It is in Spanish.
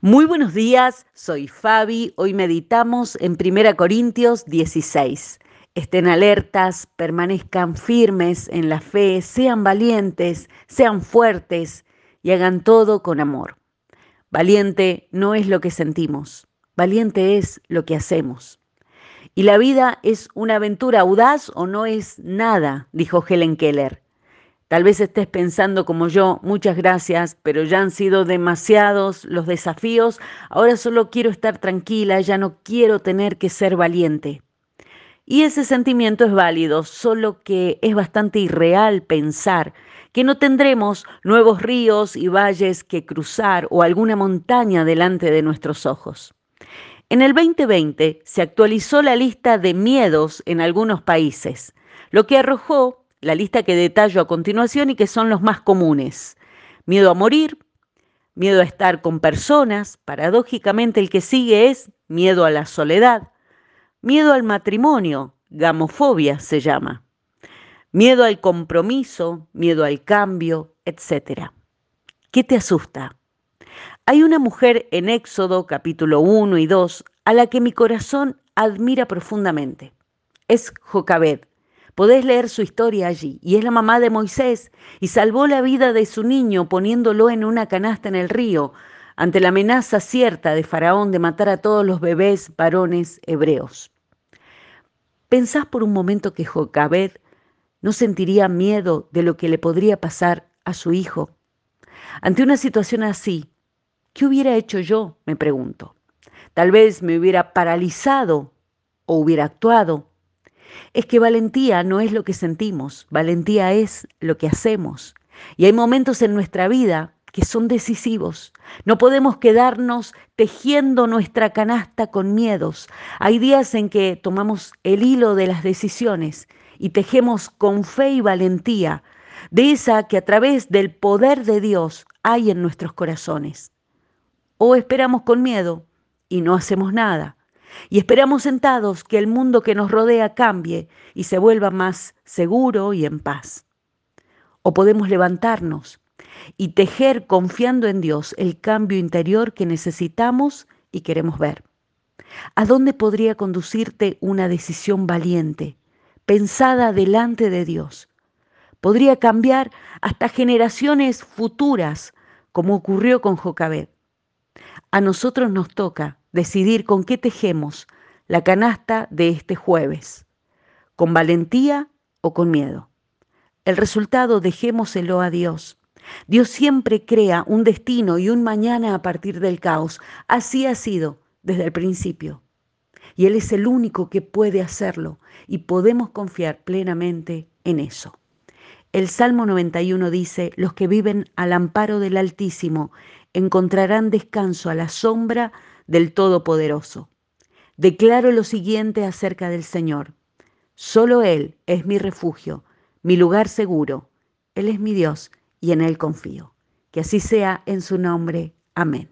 Muy buenos días, soy Fabi. Hoy meditamos en 1 Corintios 16. Estén alertas, permanezcan firmes en la fe, sean valientes, sean fuertes y hagan todo con amor. Valiente no es lo que sentimos, valiente es lo que hacemos. Y la vida es una aventura audaz o no es nada, dijo Helen Keller. Tal vez estés pensando como yo, muchas gracias, pero ya han sido demasiados los desafíos, ahora solo quiero estar tranquila, ya no quiero tener que ser valiente. Y ese sentimiento es válido, solo que es bastante irreal pensar que no tendremos nuevos ríos y valles que cruzar o alguna montaña delante de nuestros ojos. En el 2020 se actualizó la lista de miedos en algunos países, lo que arrojó la lista que detallo a continuación y que son los más comunes. Miedo a morir, miedo a estar con personas, paradójicamente el que sigue es miedo a la soledad, miedo al matrimonio, gamofobia se llama, miedo al compromiso, miedo al cambio, etc. ¿Qué te asusta? Hay una mujer en Éxodo capítulo 1 y 2 a la que mi corazón admira profundamente. Es Jocabed, Podés leer su historia allí. Y es la mamá de Moisés y salvó la vida de su niño poniéndolo en una canasta en el río ante la amenaza cierta de Faraón de matar a todos los bebés varones hebreos. ¿Pensás por un momento que Jocabed no sentiría miedo de lo que le podría pasar a su hijo? Ante una situación así, ¿qué hubiera hecho yo? Me pregunto. Tal vez me hubiera paralizado o hubiera actuado es que valentía no es lo que sentimos, valentía es lo que hacemos. Y hay momentos en nuestra vida que son decisivos. No podemos quedarnos tejiendo nuestra canasta con miedos. Hay días en que tomamos el hilo de las decisiones y tejemos con fe y valentía de esa que a través del poder de Dios hay en nuestros corazones. O esperamos con miedo y no hacemos nada y esperamos sentados que el mundo que nos rodea cambie y se vuelva más seguro y en paz. O podemos levantarnos y tejer confiando en Dios el cambio interior que necesitamos y queremos ver. ¿A dónde podría conducirte una decisión valiente, pensada delante de Dios? Podría cambiar hasta generaciones futuras, como ocurrió con Jocabed. A nosotros nos toca decidir con qué tejemos la canasta de este jueves, con valentía o con miedo. El resultado dejémoselo a Dios. Dios siempre crea un destino y un mañana a partir del caos. Así ha sido desde el principio. Y Él es el único que puede hacerlo y podemos confiar plenamente en eso. El Salmo 91 dice, los que viven al amparo del Altísimo encontrarán descanso a la sombra del Todopoderoso. Declaro lo siguiente acerca del Señor. Solo Él es mi refugio, mi lugar seguro. Él es mi Dios y en Él confío. Que así sea en su nombre. Amén.